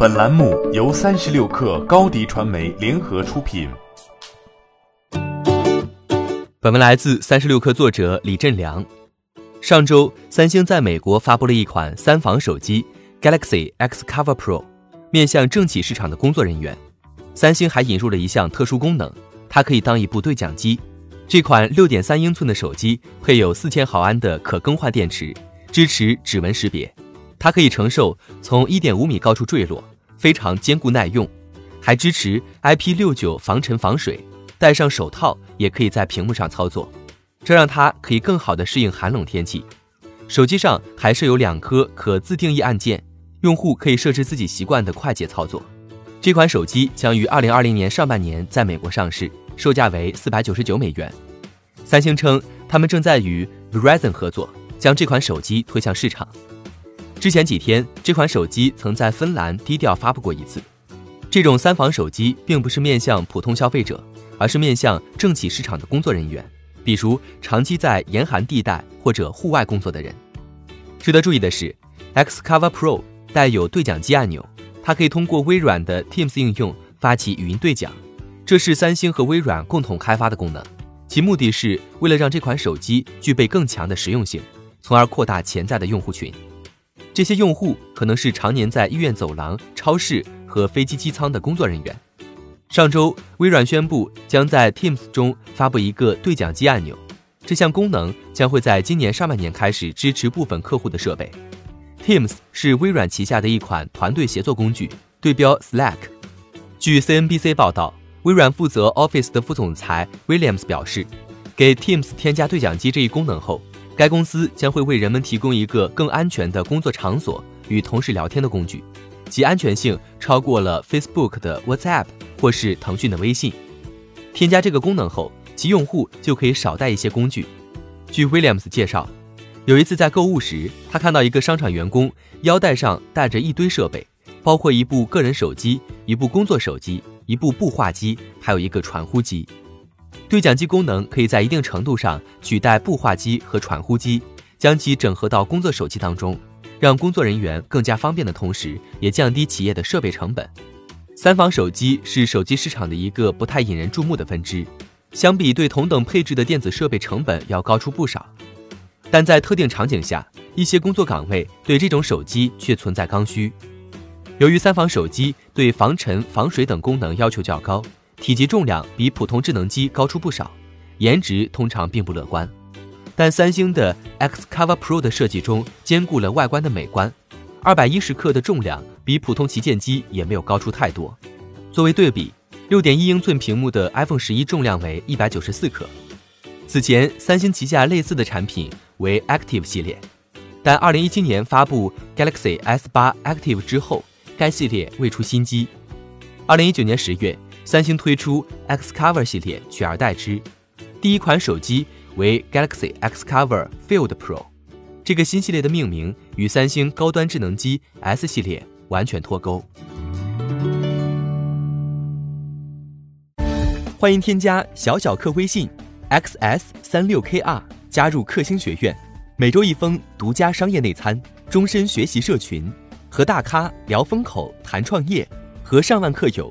本栏目由三十六克高低传媒联合出品。本文来自三十六克作者李振良。上周，三星在美国发布了一款三防手机 Galaxy X Cover Pro，面向政企市场的工作人员。三星还引入了一项特殊功能，它可以当一部对讲机。这款六点三英寸的手机配有四千毫安的可更换电池，支持指纹识别。它可以承受从一点五米高处坠落，非常坚固耐用，还支持 IP 六九防尘防水。戴上手套也可以在屏幕上操作，这让它可以更好地适应寒冷天气。手机上还设有两颗可自定义按键，用户可以设置自己习惯的快捷操作。这款手机将于二零二零年上半年在美国上市，售价为四百九十九美元。三星称，他们正在与 Verizon 合作，将这款手机推向市场。之前几天，这款手机曾在芬兰低调发布过一次。这种三防手机并不是面向普通消费者，而是面向政企市场的工作人员，比如长期在严寒地带或者户外工作的人。值得注意的是，Xcover Pro 带有对讲机按钮，它可以通过微软的 Teams 应用发起语音对讲，这是三星和微软共同开发的功能，其目的是为了让这款手机具备更强的实用性，从而扩大潜在的用户群。这些用户可能是常年在医院走廊、超市和飞机机舱的工作人员。上周，微软宣布将在 Teams 中发布一个对讲机按钮，这项功能将会在今年上半年开始支持部分客户的设备。Teams 是微软旗下的一款团队协作工具，对标 Slack。据 CNBC 报道，微软负责 Office 的副总裁 Williams 表示，给 Teams 添加对讲机这一功能后。该公司将会为人们提供一个更安全的工作场所与同事聊天的工具，其安全性超过了 Facebook 的 WhatsApp 或是腾讯的微信。添加这个功能后，其用户就可以少带一些工具。据 Williams 介绍，有一次在购物时，他看到一个商场员工腰带上带着一堆设备，包括一部个人手机、一部工作手机、一部步话机，还有一个传呼机。对讲机功能可以在一定程度上取代步话机和传呼机，将其整合到工作手机当中，让工作人员更加方便的同时，也降低企业的设备成本。三防手机是手机市场的一个不太引人注目的分支，相比对同等配置的电子设备成本要高出不少。但在特定场景下，一些工作岗位对这种手机却存在刚需。由于三防手机对防尘、防水等功能要求较高。体积重量比普通智能机高出不少，颜值通常并不乐观。但三星的 Xcover Pro 的设计中兼顾了外观的美观，二百一十克的重量比普通旗舰机也没有高出太多。作为对比，六点一英寸屏幕的 iPhone 十一重量为一百九十四克。此前，三星旗下类似的产品为 Active 系列，但二零一七年发布 Galaxy S 八 Active 之后，该系列未出新机。二零一九年十月。三星推出 Xcover 系列取而代之，第一款手机为 Galaxy Xcover Field Pro。这个新系列的命名与三星高端智能机 S 系列完全脱钩。欢迎添加小小客微信 xs 三六 kr 加入克星学院，每周一封独家商业内参，终身学习社群，和大咖聊风口谈创业，和上万客友。